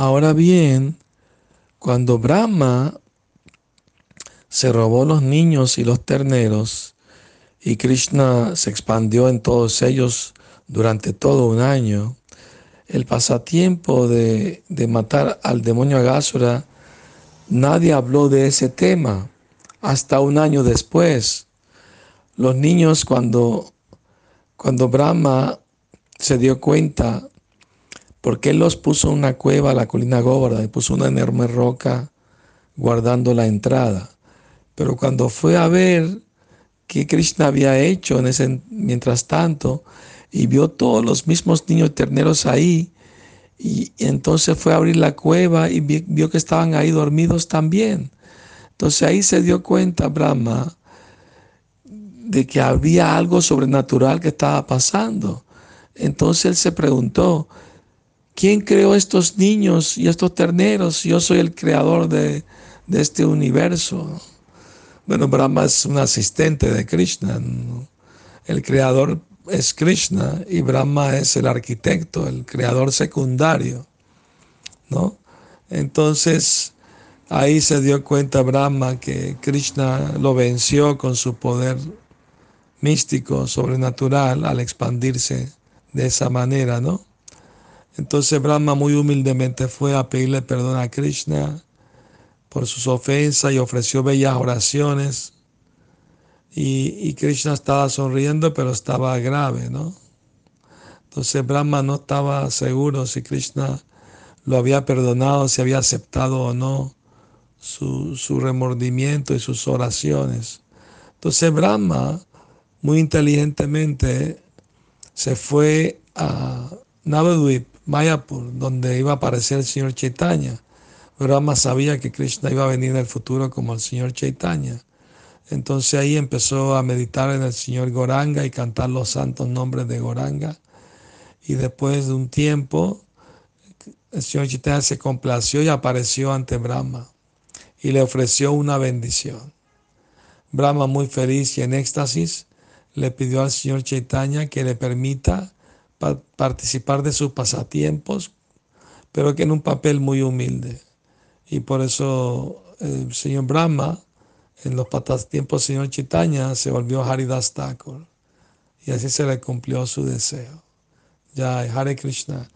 Ahora bien, cuando Brahma se robó los niños y los terneros, y Krishna se expandió en todos ellos durante todo un año, el pasatiempo de, matar al demonio Agásura, nadie habló de ese tema hasta un año después. Los niños cuando, cuando Brahma se dio cuenta, porque los puso en una cueva la colina Góvara y puso una enorme roca guardando la entrada. Pero cuando fue a ver qué Krishna había hecho en ese, mientras tanto, y vio todos los mismos niños terneros ahí, y, entonces fue a abrir la cueva y vio que estaban ahí dormidos también. Entonces ahí se dio cuenta Brahma de que había algo sobrenatural que estaba pasando. Entonces él se preguntó, ¿quién creó estos niños y estos terneros? Yo soy el creador de, este universo. Bueno, Brahma es un asistente de Krishna. El creador es Krishna y Brahma es el arquitecto, el creador secundario. ¿no? Entonces, ahí se dio cuenta Brahma que Krishna lo venció con su poder místico, sobrenatural, al expandirse de esa manera, ¿no? Entonces Brahma muy humildemente fue a pedirle perdón a Krishna por sus ofensas y ofreció bellas oraciones. Y, Krishna estaba sonriendo, pero estaba grave, ¿no? Entonces Brahma no estaba seguro si Krishna lo había perdonado, si había aceptado o no su, su remordimiento y sus oraciones. Entonces Brahma, muy inteligentemente, se fue a Navadvip, Mayapur, donde iba a aparecer el señor Chaitanya Brahma sabía que Krishna iba a venir en el futuro como el señor Chaitanya. Entonces ahí empezó a meditar en el señor Goranga y cantar los santos nombres de Goranga. Y después de un tiempo, el señor Chaitanya se complació y apareció ante Brahma y le ofreció una bendición. Brahma, muy feliz y en éxtasis, le pidió al señor Chaitanya que le permita participar de sus pasatiempos, pero que en un papel muy humilde. Y por eso el señor Brahma, en los tiempos del señor Chaitanya, se volvió Haridas Thakur. Y así se le cumplió su deseo. Ya, Hare Krishna.